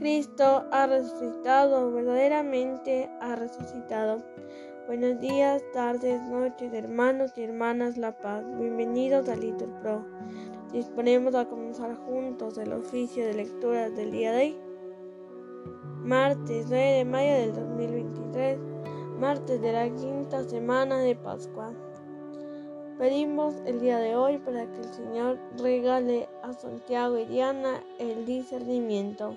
Cristo ha resucitado, verdaderamente ha resucitado. Buenos días, tardes, noches, hermanos y hermanas La Paz. Bienvenidos a Little Pro. Disponemos a comenzar juntos el oficio de lectura del día de hoy. Martes 9 de mayo del 2023, martes de la quinta semana de Pascua. Pedimos el día de hoy para que el Señor regale a Santiago y Diana el discernimiento.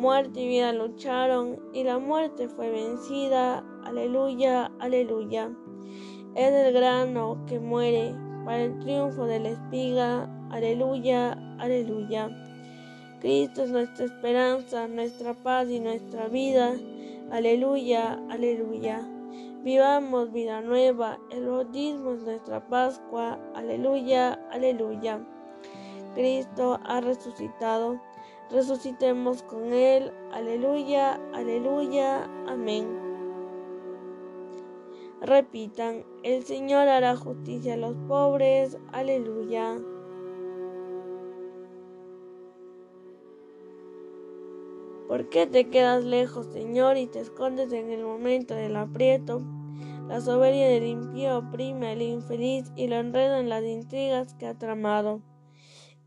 Muerte y vida lucharon y la muerte fue vencida. Aleluya, aleluya. Es el grano que muere para el triunfo de la espiga. Aleluya, aleluya. Cristo es nuestra esperanza, nuestra paz y nuestra vida. Aleluya, aleluya. Vivamos vida nueva. El bautismo es nuestra Pascua. Aleluya, aleluya. Cristo ha resucitado resucitemos con Él. Aleluya, aleluya, amén. Repitan, el Señor hará justicia a los pobres. Aleluya. ¿Por qué te quedas lejos, Señor, y te escondes en el momento del aprieto? La soberbia del impío oprime al infeliz y lo enreda en las intrigas que ha tramado.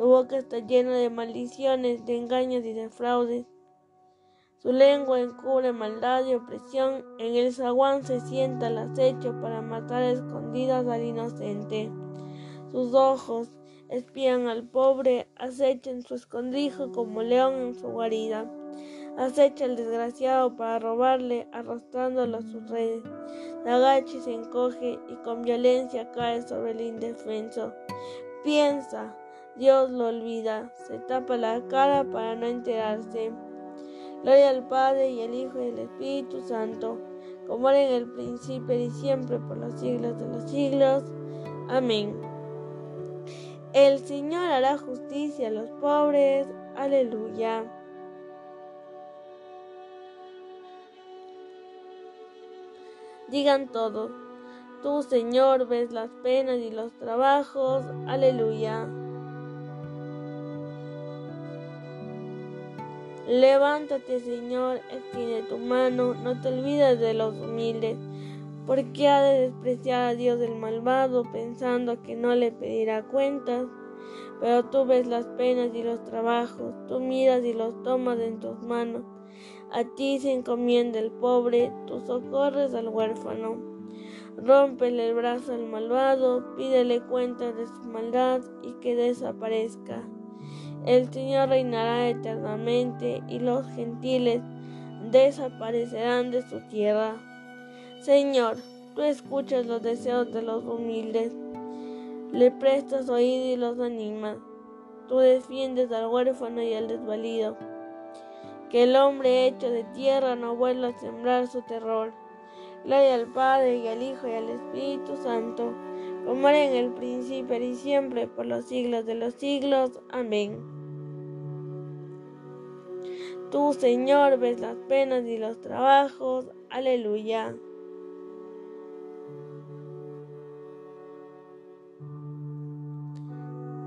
Su boca está llena de maldiciones, de engaños y de fraudes. Su lengua encubre maldad y opresión. En el zaguán se sienta el acecho para matar a escondidas al inocente. Sus ojos espían al pobre, acechan su escondrijo como león en su guarida. Acecha al desgraciado para robarle, arrastrándolo a sus redes. La agacha se encoge y con violencia cae sobre el indefenso. Piensa, Dios lo olvida, se tapa la cara para no enterarse. Gloria al Padre y al Hijo y al Espíritu Santo, como era en el principio y siempre por los siglos de los siglos. Amén. El Señor hará justicia a los pobres. Aleluya. Digan todos, tú Señor ves las penas y los trabajos. Aleluya. Levántate, Señor, extiende tu mano, no te olvides de los humildes. ¿Por qué ha de despreciar a Dios el malvado pensando que no le pedirá cuentas? Pero tú ves las penas y los trabajos, tú miras y los tomas en tus manos. A ti se encomienda el pobre, tú socorres al huérfano. Rómpele el brazo al malvado, pídele cuentas de su maldad y que desaparezca. El Señor reinará eternamente y los gentiles desaparecerán de su tierra. Señor, tú escuchas los deseos de los humildes, le prestas oído y los animas. Tú defiendes al huérfano y al desvalido. Que el hombre hecho de tierra no vuelva a sembrar su terror. Gloria al Padre y al Hijo y al Espíritu Santo como era en el principio y siempre, por los siglos de los siglos. Amén. Tú, Señor, ves las penas y los trabajos. Aleluya.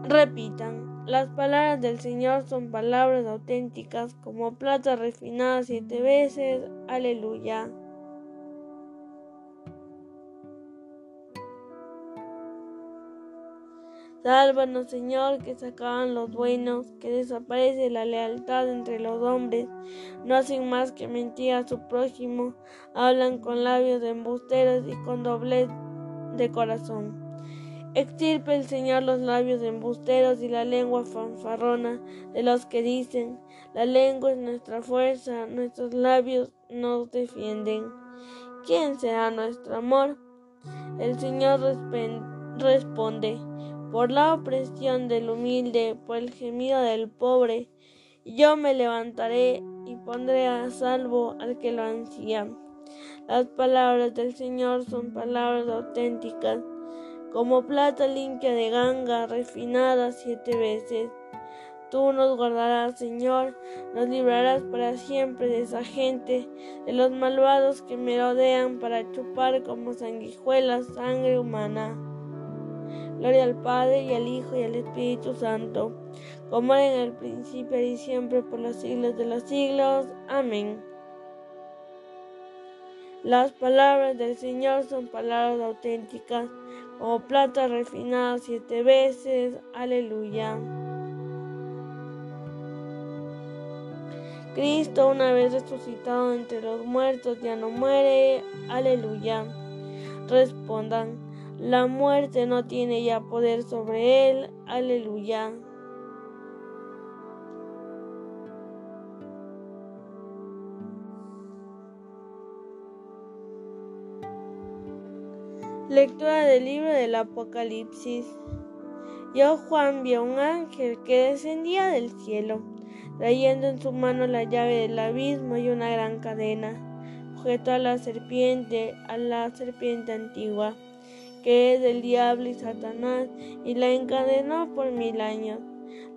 Repitan, las palabras del Señor son palabras auténticas como plata refinada siete veces. Aleluya. Sálvanos, Señor, que se acaban los buenos, que desaparece la lealtad entre los hombres. No hacen más que mentir a su prójimo, hablan con labios de embusteros y con doblez de corazón. Extirpe el Señor los labios de embusteros y la lengua fanfarrona de los que dicen, la lengua es nuestra fuerza, nuestros labios nos defienden. ¿Quién será nuestro amor? El Señor responde por la opresión del humilde, por el gemido del pobre. Yo me levantaré y pondré a salvo al que lo ansía. Las palabras del Señor son palabras auténticas, como plata limpia de ganga, refinada siete veces. Tú nos guardarás, Señor, nos librarás para siempre de esa gente, de los malvados que me rodean para chupar como sanguijuelas sangre humana. Gloria al Padre y al Hijo y al Espíritu Santo, como era en el principio y siempre por los siglos de los siglos. Amén. Las palabras del Señor son palabras auténticas, como plata refinada siete veces. Aleluya. Cristo, una vez resucitado entre los muertos, ya no muere. Aleluya. Respondan. La muerte no tiene ya poder sobre él. Aleluya. Lectura del libro del Apocalipsis. Yo, Juan, vi a un ángel que descendía del cielo, trayendo en su mano la llave del abismo y una gran cadena, sujeto a la serpiente, a la serpiente antigua que es del diablo y Satanás, y la encadenó por mil años.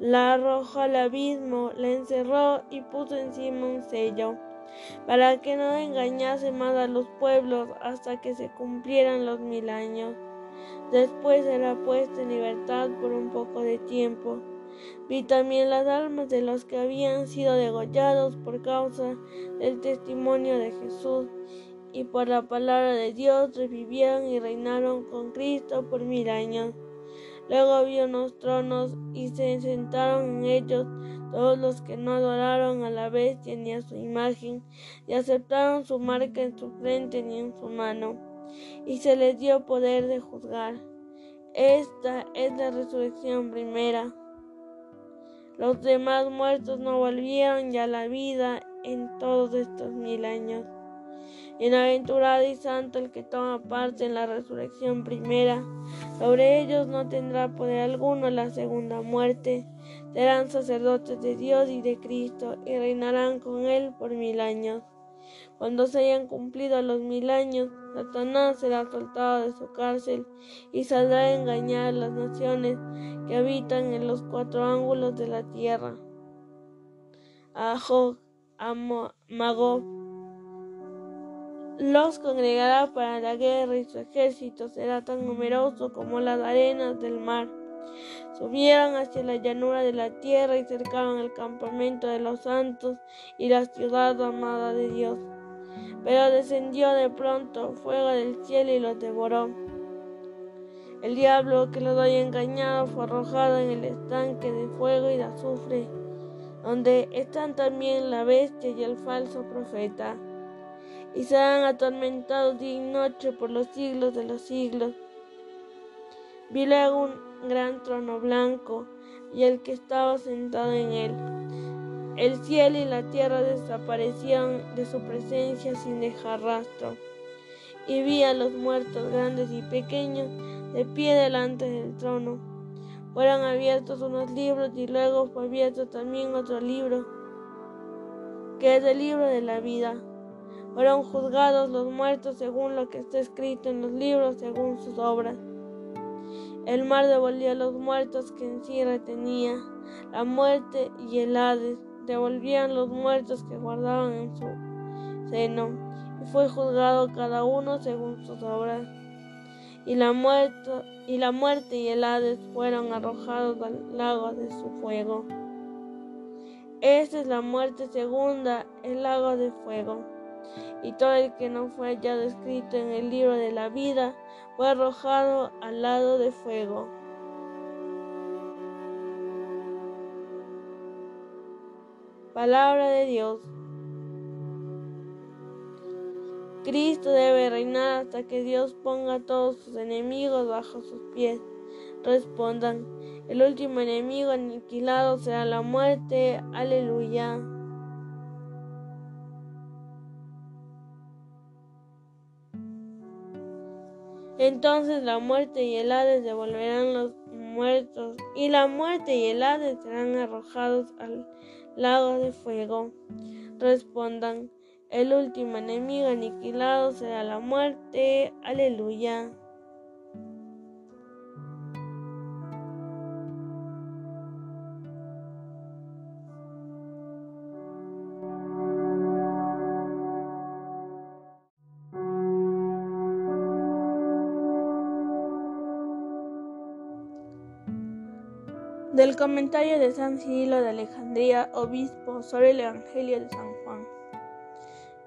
La arrojó al abismo, la encerró y puso encima un sello, para que no engañase más a los pueblos hasta que se cumplieran los mil años. Después será puesta en libertad por un poco de tiempo. Vi también las almas de los que habían sido degollados por causa del testimonio de Jesús y por la palabra de Dios revivieron y reinaron con Cristo por mil años. Luego vio unos tronos y se sentaron en ellos todos los que no adoraron a la bestia ni a su imagen, y aceptaron su marca en su frente ni en su mano, y se les dio poder de juzgar. Esta es la resurrección primera. Los demás muertos no volvieron ya a la vida en todos estos mil años. Bienaventurado y santo el que toma parte en la resurrección primera. Sobre ellos no tendrá poder alguno la segunda muerte. Serán sacerdotes de Dios y de Cristo y reinarán con él por mil años. Cuando se hayan cumplido los mil años, Satanás será soltado de su cárcel y saldrá a engañar a las naciones que habitan en los cuatro ángulos de la tierra. A Jog, a los congregará para la guerra y su ejército será tan numeroso como las arenas del mar. Subieron hacia la llanura de la tierra y cercaron el campamento de los santos y la ciudad amada de Dios. Pero descendió de pronto fuego del cielo y los devoró. El diablo que los había engañado fue arrojado en el estanque de fuego y de azufre, donde están también la bestia y el falso profeta y serán atormentados día y noche por los siglos de los siglos. Vi luego un gran trono blanco y el que estaba sentado en él. El cielo y la tierra desaparecieron de su presencia sin dejar rastro. Y vi a los muertos grandes y pequeños de pie delante del trono. Fueron abiertos unos libros y luego fue abierto también otro libro, que es el libro de la vida. Fueron juzgados los muertos según lo que está escrito en los libros, según sus obras. El mar devolvió a los muertos que en sí retenía. La muerte y el Hades devolvían los muertos que guardaban en su seno. Y fue juzgado cada uno según sus obras. Y la, muerte, y la muerte y el Hades fueron arrojados al lago de su fuego. Esta es la muerte segunda, el lago de fuego y todo el que no fue hallado escrito en el libro de la vida fue arrojado al lado de fuego. Palabra de Dios. Cristo debe reinar hasta que Dios ponga a todos sus enemigos bajo sus pies. Respondan, el último enemigo aniquilado será la muerte. Aleluya. Entonces la muerte y el Hades devolverán los muertos, y la muerte y el Hades serán arrojados al lago de fuego. Respondan, el último enemigo aniquilado será la muerte. Aleluya. Del comentario de San Cirilo de Alejandría, obispo, sobre el Evangelio de San Juan.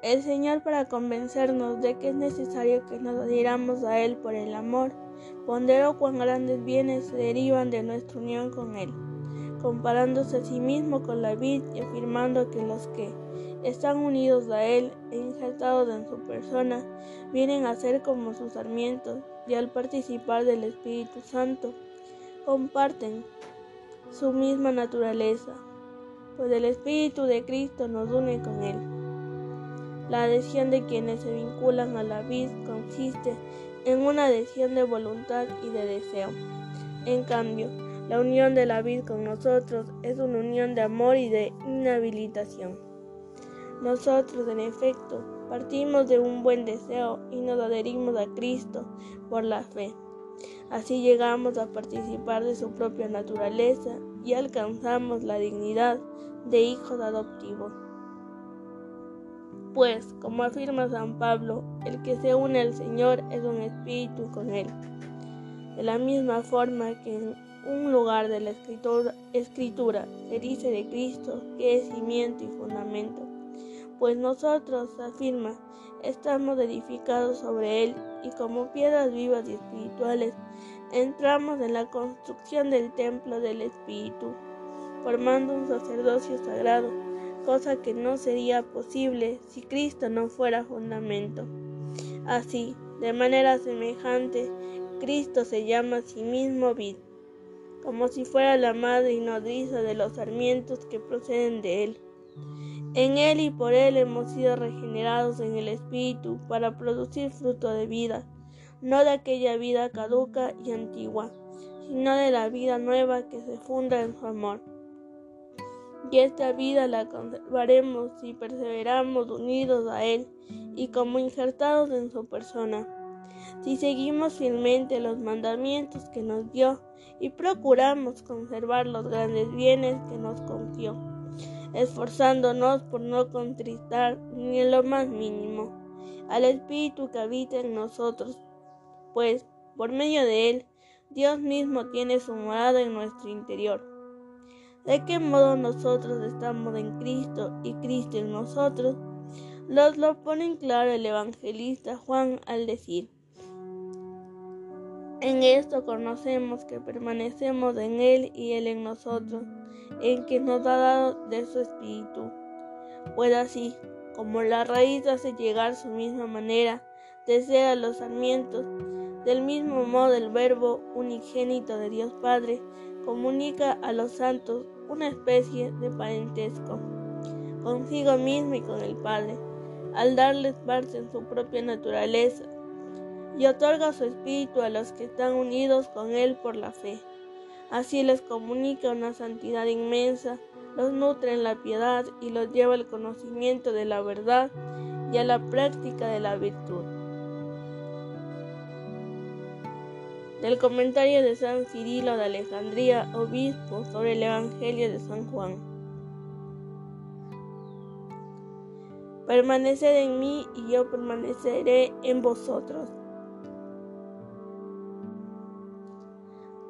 El Señor, para convencernos de que es necesario que nos adhiramos a Él por el amor, ponderó cuán grandes bienes se derivan de nuestra unión con Él, comparándose a sí mismo con la vid y afirmando que los que están unidos a Él e injertados en su persona vienen a ser como sus sarmientos y al participar del Espíritu Santo comparten su misma naturaleza, pues el Espíritu de Cristo nos une con Él. La adhesión de quienes se vinculan a la vid consiste en una adhesión de voluntad y de deseo. En cambio, la unión de la vid con nosotros es una unión de amor y de inhabilitación. Nosotros, en efecto, partimos de un buen deseo y nos adherimos a Cristo por la fe. Así llegamos a participar de su propia naturaleza y alcanzamos la dignidad de hijos adoptivos. Pues, como afirma San Pablo, el que se une al Señor es un espíritu con Él. De la misma forma que en un lugar de la escritura, se dice de Cristo que es cimiento y fundamento, pues nosotros, afirma, estamos edificados sobre Él y como piedras vivas y espirituales entramos en la construcción del templo del Espíritu, formando un sacerdocio sagrado, cosa que no sería posible si Cristo no fuera fundamento. Así, de manera semejante, Cristo se llama a sí mismo vid, como si fuera la madre y nodriza de los sarmientos que proceden de él. En él y por él hemos sido regenerados en el Espíritu para producir fruto de vida no de aquella vida caduca y antigua, sino de la vida nueva que se funda en su amor. Y esta vida la conservaremos si perseveramos unidos a Él y como injertados en su persona. Si seguimos fielmente los mandamientos que nos dio y procuramos conservar los grandes bienes que nos confió, esforzándonos por no contristar ni en lo más mínimo al Espíritu que habita en nosotros pues por medio de él Dios mismo tiene su morada en nuestro interior. ¿De qué modo nosotros estamos en Cristo y Cristo en nosotros? Los lo pone en claro el evangelista Juan al decir, en esto conocemos que permanecemos en Él y Él en nosotros, en que nos ha dado de su Espíritu. Pues así, como la raíz hace llegar su misma manera, desea los sarmientos, del mismo modo, el Verbo unigénito de Dios Padre comunica a los santos una especie de parentesco consigo mismo y con el Padre, al darles parte en su propia naturaleza, y otorga su espíritu a los que están unidos con Él por la fe. Así les comunica una santidad inmensa, los nutre en la piedad y los lleva al conocimiento de la verdad y a la práctica de la virtud. del comentario de San Cirilo de Alejandría, obispo, sobre el Evangelio de San Juan. Permaneced en mí y yo permaneceré en vosotros.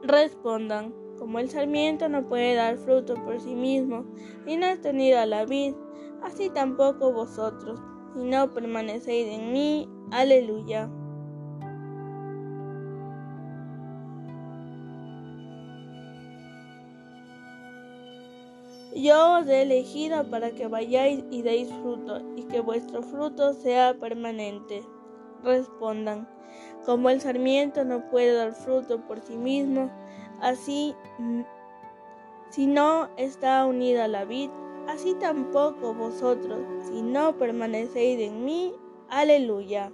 Respondan, como el sarmiento no puede dar fruto por sí mismo y no es tenido a la vid, así tampoco vosotros, si no permanecéis en mí. Aleluya. Yo os he elegido para que vayáis y deis fruto, y que vuestro fruto sea permanente. Respondan, como el sarmiento no puede dar fruto por sí mismo, así si no está unida la vid, así tampoco vosotros, si no permanecéis en mí. Aleluya.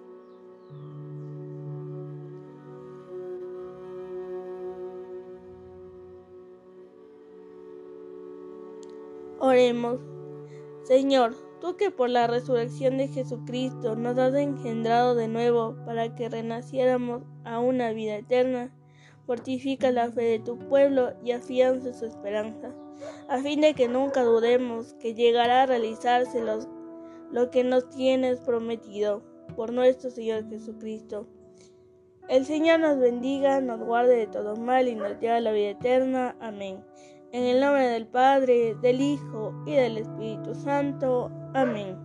Oremos. Señor, tú que por la resurrección de Jesucristo nos has engendrado de nuevo para que renaciéramos a una vida eterna, fortifica la fe de tu pueblo y afianza su esperanza, a fin de que nunca dudemos que llegará a realizarse lo que nos tienes prometido por nuestro Señor Jesucristo. El Señor nos bendiga, nos guarde de todo mal y nos lleve a la vida eterna. Amén. En el nombre del Padre, del Hijo y del Espíritu Santo. Amén.